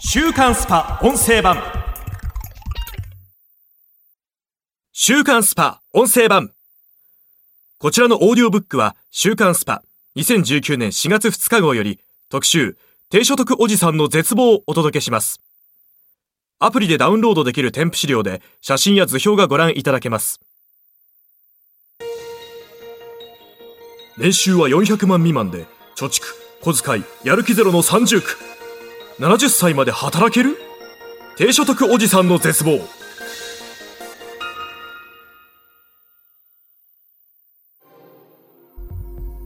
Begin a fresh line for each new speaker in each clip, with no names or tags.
週刊 SPA! 音声版。週刊 SPA! 音声版。こちらのオーディオブックは週刊 SPA! 2019年4月2日号より特集低所得おじさんの絶望をお届けします。アプリでダウンロードできる添付資料で写真や図表がご覧いただけます。年収は400万未満で貯蓄小遣いやる気ゼロの30区70歳まで働ける？低所得おじさんの絶望。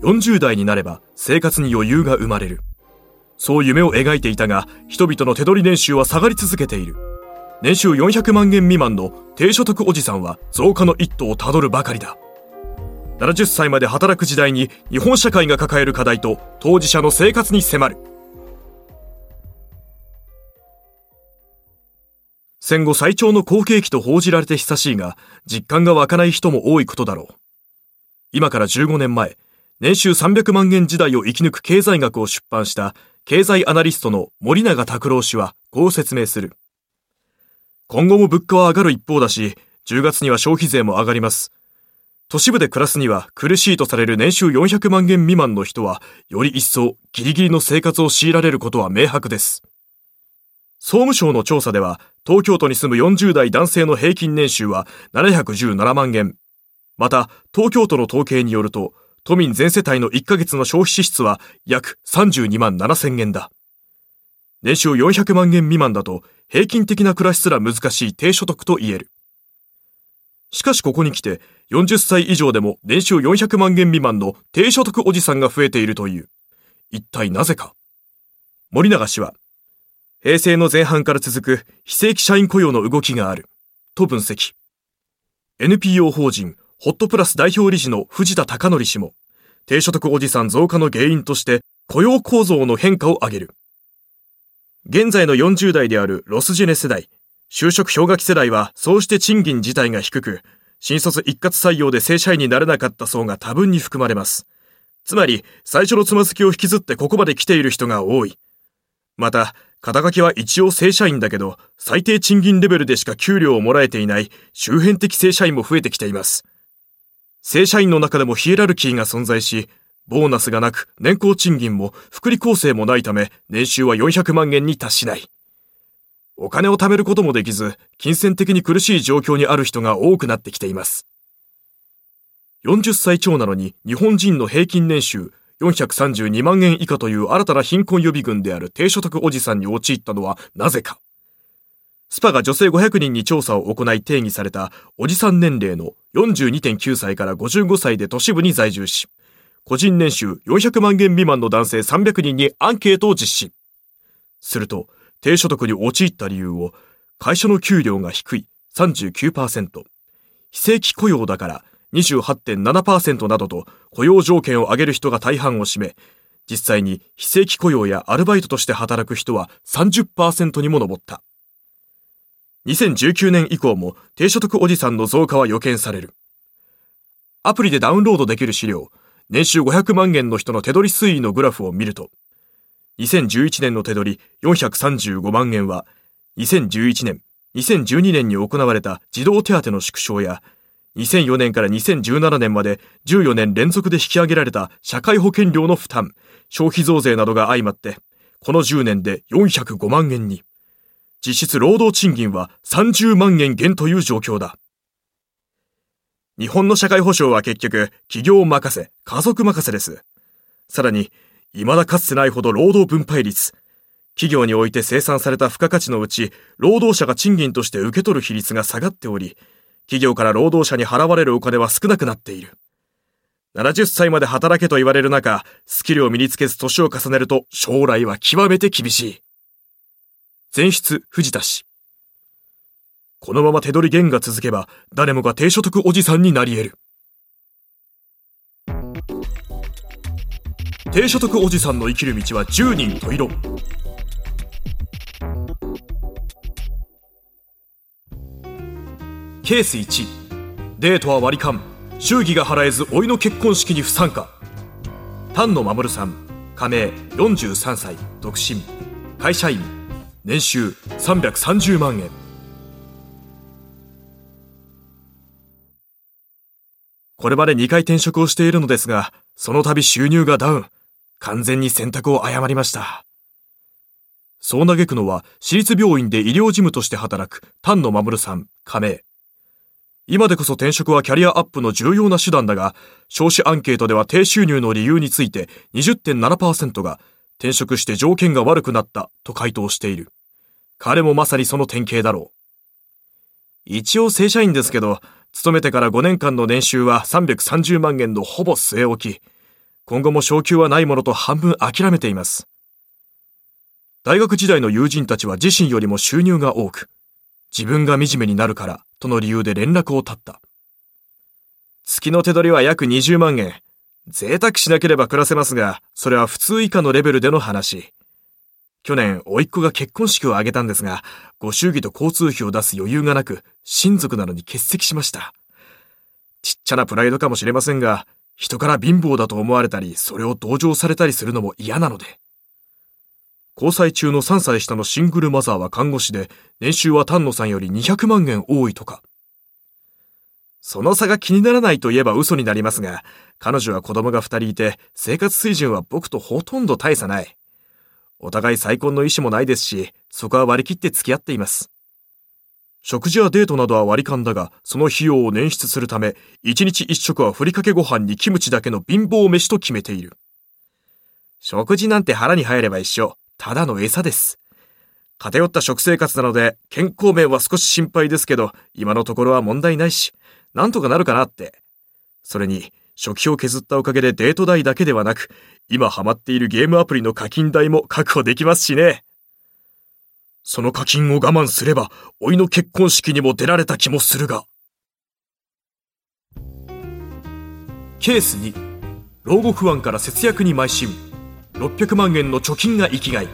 40代になれば生活に余裕が生まれる。そう夢を描いていたが人々の手取り年収は下がり続けている。年収400万円未満の低所得おじさんは増加の一途をたどるばかりだ。70歳まで働く時代に日本社会が抱える課題と当事者の生活に迫る。戦後最長の好景気と報じられて久しいが実感が湧かない人も多いことだろう。今から15年前年収300万円時代を生き抜く経済学を出版した経済アナリストの森永拓郎氏はこう説明する。今後も物価は上がる一方だし10月には消費税も上がります。都市部で暮らすには苦しいとされる年収400万円未満の人は、より一層ギリギリの生活を強いられることは明白です。総務省の調査では、東京都に住む40代男性の平均年収は717万円。また、東京都の統計によると、都民全世帯の1ヶ月の消費支出は約32万7千円だ。年収400万円未満だと、平均的な暮らしすら難しい低所得と言える。しかしここに来て、40歳以上でも年収400万円未満の低所得おじさんが増えているという。一体なぜか。森永氏は、平成の前半から続く非正規社員雇用の動きがある。と分析。NPO 法人ホットプラス代表理事の藤田隆則氏も、低所得おじさん増加の原因として雇用構造の変化を挙げる。現在の40代であるロスジェネ世代、就職氷河期世代はそうして賃金自体が低く、新卒一括採用で正社員になれなかった層が多分に含まれます。つまり、最初のつまずきを引きずってここまで来ている人が多い。また、肩書きは一応正社員だけど、最低賃金レベルでしか給料をもらえていない周辺的正社員も増えてきています。正社員の中でもヒエラルキーが存在し、ボーナスがなく年功賃金も福利厚生もないため、年収は400万円に達しない。お金を貯めることもできず、金銭的に苦しい状況にある人が多くなってきています。40歳超なのに日本人の平均年収432万円以下という新たな貧困予備軍である低所得おじさんに陥ったのはなぜか。スパが女性500人に調査を行い定義されたおじさん年齢の42.9歳から55歳で都市部に在住し、個人年収400万円未満の男性300人にアンケートを実施。すると、低所得に陥った理由を、会社の給料が低い39%、非正規雇用だから28.7%などと雇用条件を上げる人が大半を占め、実際に非正規雇用やアルバイトとして働く人は30%にも上った。2019年以降も低所得おじさんの増加は予見される。アプリでダウンロードできる資料、年収500万円の人の手取り推移のグラフを見ると、2011年の手取り435万円は、2011年、2012年に行われた児童手当の縮小や、2004年から2017年まで14年連続で引き上げられた社会保険料の負担、消費増税などが相まって、この10年で405万円に。実質労働賃金は30万円減という状況だ。日本の社会保障は結局、企業任せ、家族任せです。さらに、未だかつてないほど労働分配率。企業において生産された付加価値のうち、労働者が賃金として受け取る比率が下がっており、企業から労働者に払われるお金は少なくなっている。70歳まで働けと言われる中、スキルを身につけず年を重ねると将来は極めて厳しい。前出藤田氏。このまま手取り減が続けば、誰もが低所得おじさんになり得る。低所得おじさんの生きる道は10人十色ケース1デートは割り勘。祝儀が払えず甥の結婚式に不参加。丹野守さん。加盟43歳。独身。会社員。年収330万円。これまで2回転職をしているのですがその度収入がダウン。完全に選択を誤りました。そう嘆くのは私立病院で医療事務として働く丹野守さん。加盟今でこそ転職はキャリアアップの重要な手段だが、少子アンケートでは低収入の理由について20.7%が転職して条件が悪くなったと回答している。彼もまさにその典型だろう。一応正社員ですけど、勤めてから5年間の年収は330万円のほぼ据え置き、今後も昇給はないものと半分諦めています。大学時代の友人たちは自身よりも収入が多く、自分が惨めになるからとの理由で連絡を絶った。月の手取りは約20万円。贅沢しなければ暮らせますが、それは普通以下のレベルでの話。去年、甥っ子が結婚式を挙げたんですが、ご祝儀と交通費を出す余裕がなく、親族なのに欠席しました。ちっちゃなプライドかもしれませんが、人から貧乏だと思われたり、それを同情されたりするのも嫌なので。交際中の3歳下のシングルマザーは看護師で、年収は丹野さんより200万円多いとか。その差が気にならないと言えば嘘になりますが、彼女は子供が2人いて、生活水準は僕とほとんど大差ない。お互い再婚の意思もないですし、そこは割り切って付き合っています。食事やデートなどは割り勘だが、その費用を捻出するため、1日1食はふりかけご飯にキムチだけの貧乏飯と決めている。食事なんて腹に入れば一緒。ただの餌です。偏った食生活なので健康面は少し心配ですけど、今のところは問題ないし、なんとかなるかなって。それに、初期を削ったおかげでデート代だけではなく、今ハマっているゲームアプリの課金代も確保できますしね。その課金を我慢すれば、老いの結婚式にも出られた気もするが。ケース2、老後不安から節約に邁進。600万円の貯金が生きがい。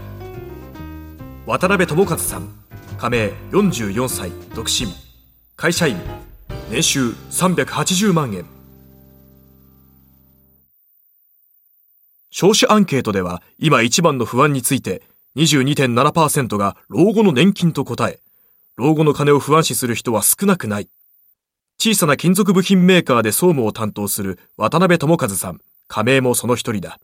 渡辺智和さん加盟44歳独身。会社員。年収380万円。少子アンケートでは今一番の不安について22.7%が老後の年金と答え老後の金を不安視する人は少なくない。小さな金属部品メーカーで総務を担当する渡辺智和さん加盟もその一人だ。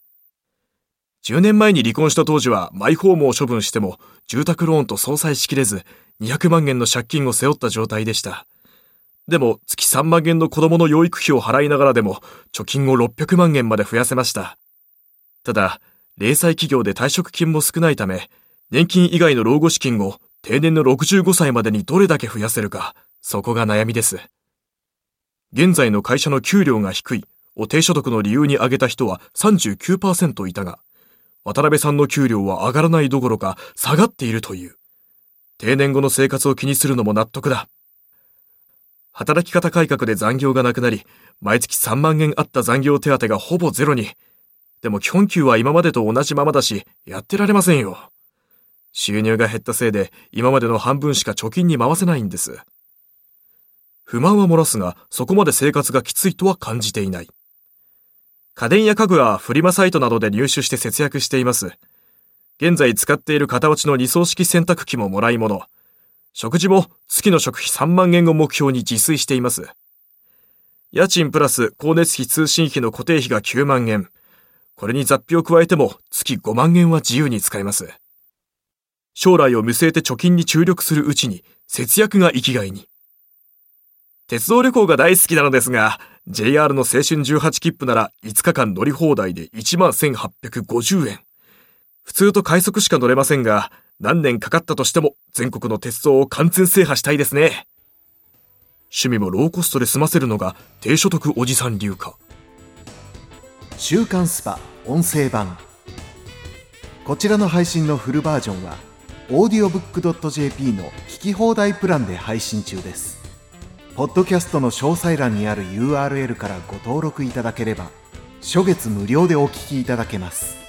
10年前に離婚した当時はマイホームを処分しても住宅ローンと相殺しきれず200万円の借金を背負った状態でした。でも月3万円の子供の養育費を払いながらでも貯金を600万円まで増やせました。ただ、零細企業で退職金も少ないため、年金以外の老後資金を定年の65歳までにどれだけ増やせるか、そこが悩みです。現在の会社の給料が低いを低所得の理由に挙げた人は39%いたが、渡辺さんの給料は上がらないどころか下がっているという。定年後の生活を気にするのも納得だ。働き方改革で残業がなくなり、毎月3万円あった残業手当がほぼゼロに。でも基本給は今までと同じままだし、やってられませんよ。収入が減ったせいで、今までの半分しか貯金に回せないんです。不満は漏らすが、そこまで生活がきついとは感じていない。家電や家具はフリマサイトなどで入手して節約しています。現在使っている型落ちの二層式洗濯機ももらい物。食事も月の食費3万円を目標に自炊しています。家賃プラス光熱費通信費の固定費が9万円。これに雑費を加えても月5万円は自由に使えます。将来を見据えて貯金に注力するうちに節約が生きがいに。鉄道旅行が大好きなのですが、JR の青春18切符なら5日間乗り放題で11,850円。普通と快速しか乗れませんが、何年かかったとしても全国の鉄道を完全制覇したいですね。趣味もローコストで済ませるのが低所得おじさん流か。
週刊スパ音声版。こちらの配信のフルバージョンは、audiobook.jp の聞き放題プランで配信中です。ポッドキャストの詳細欄にある URL からご登録いただければ初月無料でお聞きいただけます。